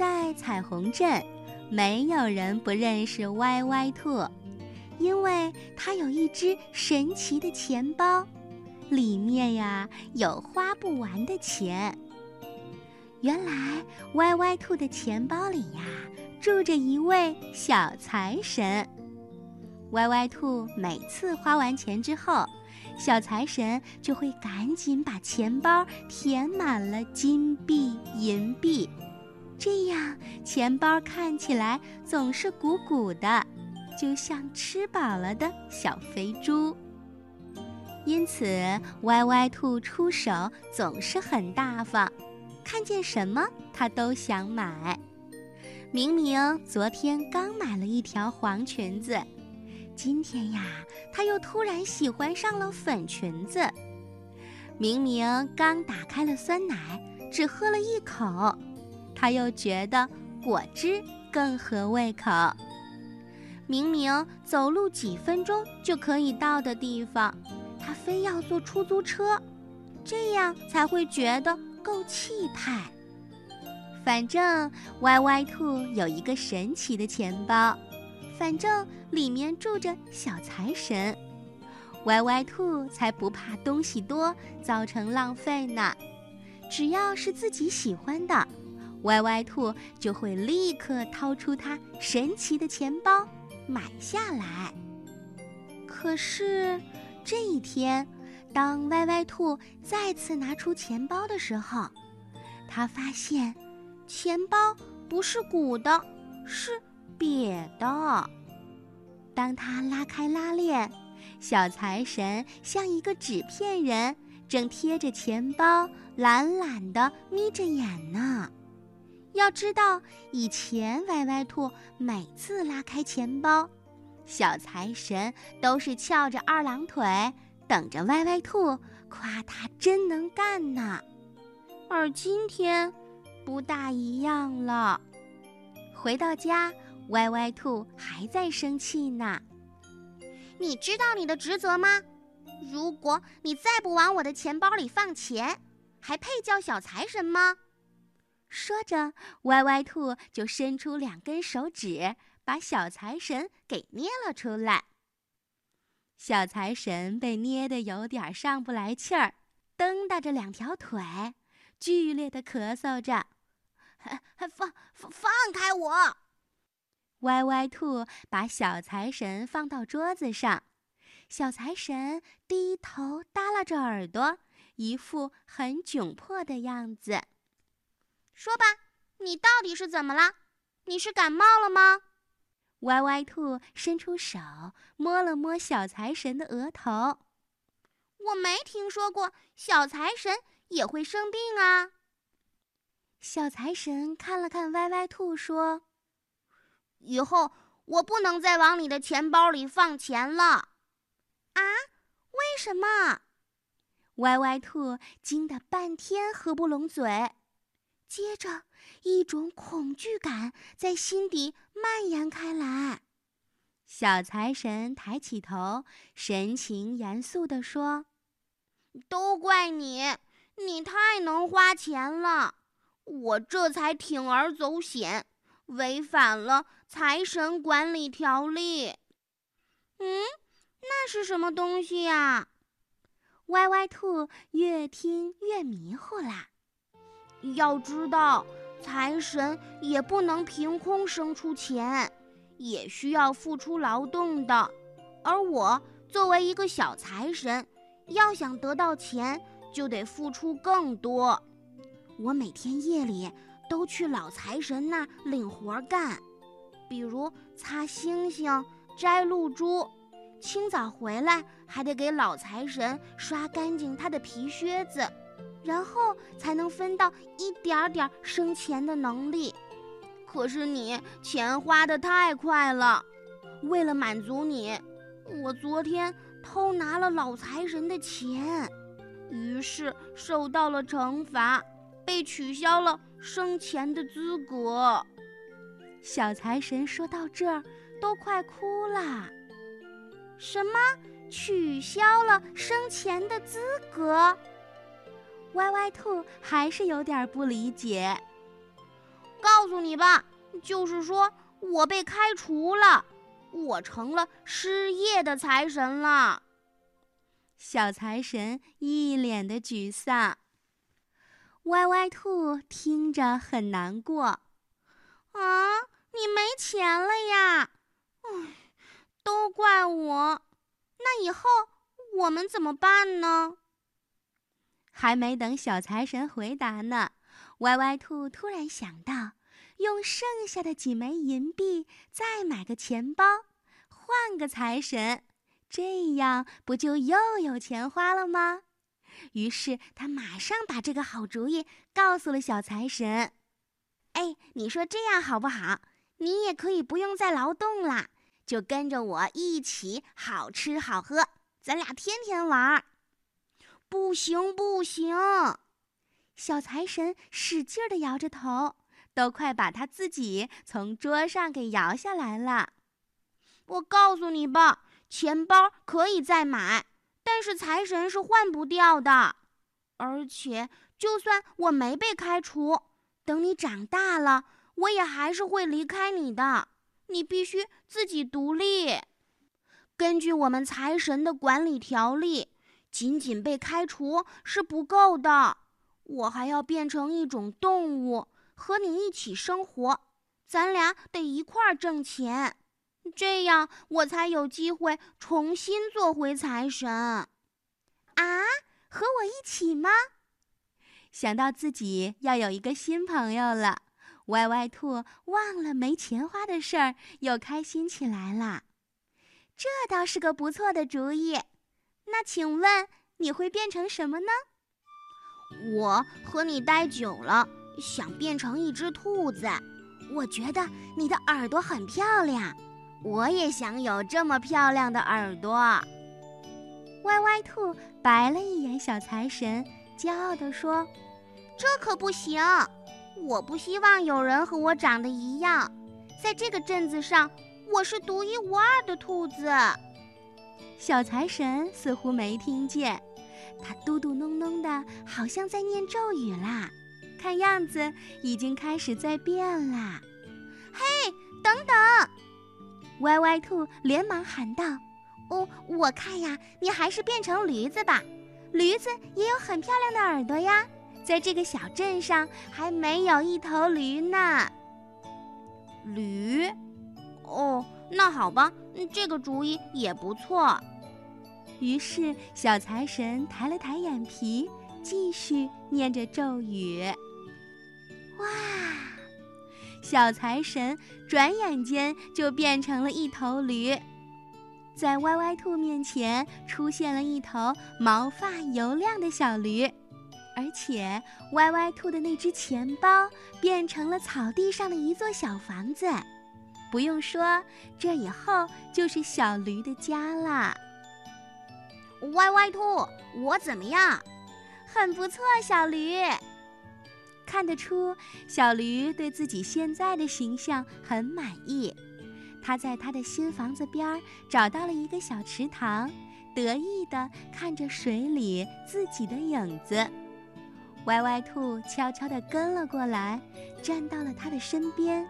在彩虹镇，没有人不认识歪歪兔，因为它有一只神奇的钱包，里面呀有花不完的钱。原来歪歪兔的钱包里呀住着一位小财神。歪歪兔每次花完钱之后，小财神就会赶紧把钱包填满了金币、银币，这样钱包看起来总是鼓鼓的，就像吃饱了的小肥猪。因此，歪歪兔出手总是很大方，看见什么他都想买。明明昨天刚买了一条黄裙子。今天呀，他又突然喜欢上了粉裙子。明明刚打开了酸奶，只喝了一口，他又觉得果汁更合胃口。明明走路几分钟就可以到的地方，他非要坐出租车，这样才会觉得够气派。反正歪歪兔有一个神奇的钱包。反正里面住着小财神，歪歪兔才不怕东西多造成浪费呢。只要是自己喜欢的，歪歪兔就会立刻掏出它神奇的钱包买下来。可是这一天，当歪歪兔再次拿出钱包的时候，他发现钱包不是鼓的，是。瘪的。当他拉开拉链，小财神像一个纸片人，正贴着钱包，懒懒地眯着眼呢。要知道，以前歪歪兔每次拉开钱包，小财神都是翘着二郎腿，等着歪歪兔夸他真能干呢。而今天，不大一样了。回到家。歪歪兔还在生气呢。你知道你的职责吗？如果你再不往我的钱包里放钱，还配叫小财神吗？说着，歪歪兔就伸出两根手指，把小财神给捏了出来。小财神被捏得有点上不来气儿，蹬搭着两条腿，剧烈的咳嗽着：“放放放开我！”歪歪兔把小财神放到桌子上，小财神低头耷拉着耳朵，一副很窘迫的样子。说吧，你到底是怎么了？你是感冒了吗？歪歪兔伸出手摸了摸小财神的额头。我没听说过小财神也会生病啊。小财神看了看歪歪兔，说。以后我不能再往你的钱包里放钱了，啊？为什么？歪歪兔惊得半天合不拢嘴，接着一种恐惧感在心底蔓延开来。小财神抬起头，神情严肃地说：“都怪你，你太能花钱了，我这才铤而走险。”违反了财神管理条例。嗯，那是什么东西呀？歪歪兔越听越迷糊啦。要知道，财神也不能凭空生出钱，也需要付出劳动的。而我作为一个小财神，要想得到钱，就得付出更多。我每天夜里。都去老财神那儿领活干，比如擦星星、摘露珠，清早回来还得给老财神刷干净他的皮靴子，然后才能分到一点点生钱的能力。可是你钱花的太快了，为了满足你，我昨天偷拿了老财神的钱，于是受到了惩罚。被取消了生钱的资格，小财神说到这儿都快哭了。什么？取消了生钱的资格？歪歪兔还是有点不理解。告诉你吧，就是说我被开除了，我成了失业的财神了。小财神一脸的沮丧。歪歪兔听着很难过。啊，你没钱了呀？唉，都怪我。那以后我们怎么办呢？还没等小财神回答呢，歪歪兔突然想到，用剩下的几枚银币再买个钱包，换个财神，这样不就又有钱花了吗？于是他马上把这个好主意告诉了小财神。哎，你说这样好不好？你也可以不用再劳动啦，就跟着我一起好吃好喝，咱俩天天玩儿。不行不行！小财神使劲地摇着头，都快把他自己从桌上给摇下来了。我告诉你吧，钱包可以再买，但是财神是换不掉的。而且，就算我没被开除，等你长大了，我也还是会离开你的。你必须自己独立。根据我们财神的管理条例，仅仅被开除是不够的，我还要变成一种动物，和你一起生活。咱俩得一块儿挣钱，这样我才有机会重新做回财神。啊，和我一起吗？想到自己要有一个新朋友了，歪歪兔忘了没钱花的事儿，又开心起来了。这倒是个不错的主意。那请问你会变成什么呢？我和你待久了，想变成一只兔子。我觉得你的耳朵很漂亮，我也想有这么漂亮的耳朵。歪歪兔白了一眼小财神。骄傲地说：“这可不行！我不希望有人和我长得一样。在这个镇子上，我是独一无二的兔子。”小财神似乎没听见，他嘟嘟哝哝的，好像在念咒语啦。看样子已经开始在变啦。嘿，等等！歪歪兔连忙喊道：“哦，我看呀，你还是变成驴子吧。”驴子也有很漂亮的耳朵呀，在这个小镇上还没有一头驴呢。驴？哦，那好吧，嗯这个主意也不错。于是小财神抬了抬眼皮，继续念着咒语。哇！小财神转眼间就变成了一头驴。在歪歪兔面前出现了一头毛发油亮的小驴，而且歪歪兔的那只钱包变成了草地上的一座小房子。不用说，这以后就是小驴的家啦。歪歪兔，我怎么样？很不错，小驴。看得出，小驴对自己现在的形象很满意。他在他的新房子边找到了一个小池塘，得意地看着水里自己的影子。歪歪兔悄悄地跟了过来，站到了他的身边。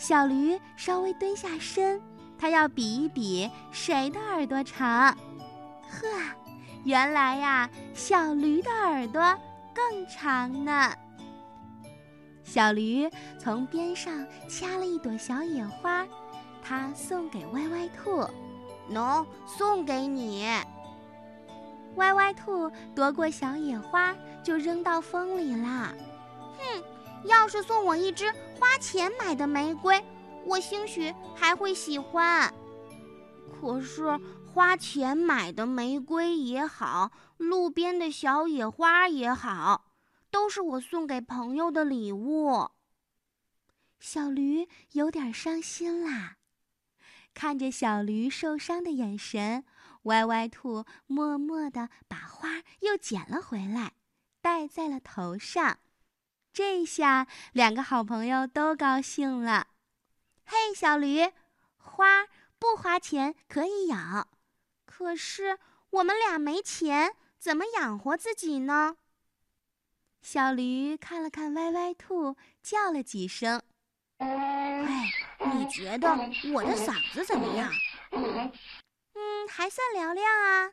小驴稍微蹲下身，它要比一比谁的耳朵长。呵，原来呀，小驴的耳朵更长呢。小驴从边上掐了一朵小野花。它送给歪歪兔，喏，送给你。歪歪兔夺过小野花，就扔到风里啦。是送我一支花钱买的玫瑰，我兴许还会喜欢。可是花钱买的玫瑰也好，路边的小野花也好，都是我送给朋友的礼物。小驴有点伤心啦。看着小驴受伤的眼神，歪歪兔默默地把花又捡了回来，戴在了头上。这下两个好朋友都高兴了。嘿，小驴，花不花钱可以养，可是我们俩没钱，怎么养活自己呢？小驴看了看歪歪兔，叫了几声：“喂，你觉得我的嗓子怎么样？”“嗯，还算嘹亮啊。”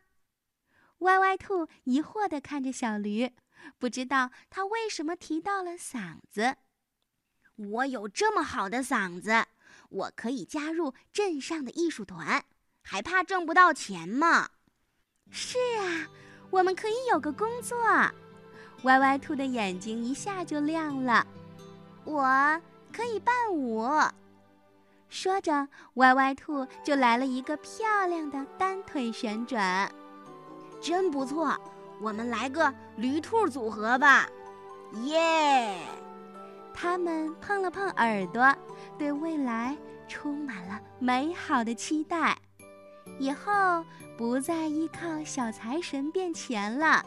歪歪兔疑惑地看着小驴，不知道他为什么提到了嗓子。我有这么好的嗓子，我可以加入镇上的艺术团，还怕挣不到钱吗？是啊，我们可以有个工作。歪歪兔的眼睛一下就亮了。我可以伴舞。说着，歪歪兔就来了一个漂亮的单腿旋转。真不错，我们来个驴兔组合吧！耶！他们碰了碰耳朵，对未来充满了美好的期待。以后不再依靠小财神变钱了，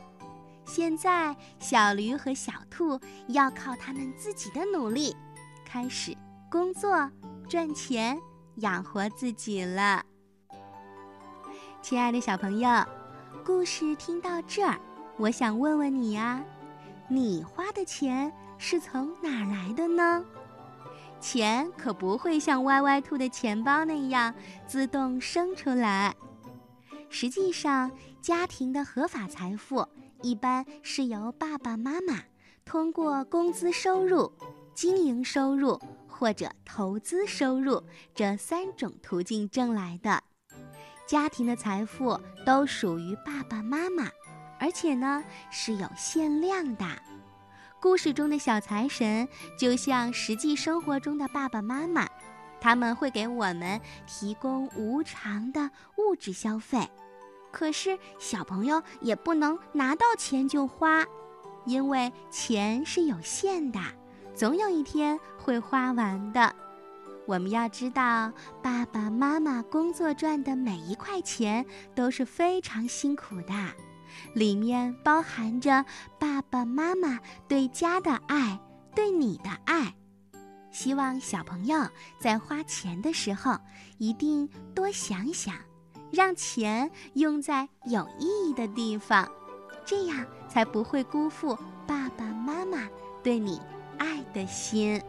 现在小驴和小兔要靠他们自己的努力，开始工作赚钱，养活自己了。亲爱的小朋友。故事听到这儿，我想问问你呀，你花的钱是从哪儿来的呢？钱可不会像歪歪兔的钱包那样自动生出来。实际上，家庭的合法财富一般是由爸爸妈妈通过工资收入、经营收入或者投资收入这三种途径挣来的。家庭的财富都属于爸爸妈妈，而且呢是有限量的。故事中的小财神就像实际生活中的爸爸妈妈，他们会给我们提供无偿的物质消费。可是小朋友也不能拿到钱就花，因为钱是有限的，总有一天会花完的。我们要知道，爸爸妈妈工作赚的每一块钱都是非常辛苦的，里面包含着爸爸妈妈对家的爱，对你的爱。希望小朋友在花钱的时候，一定多想想，让钱用在有意义的地方，这样才不会辜负爸爸妈妈对你爱的心。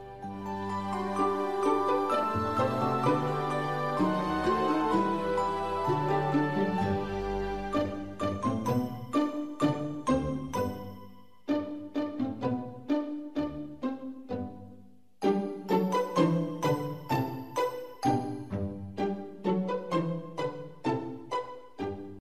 thank you